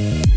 Bye.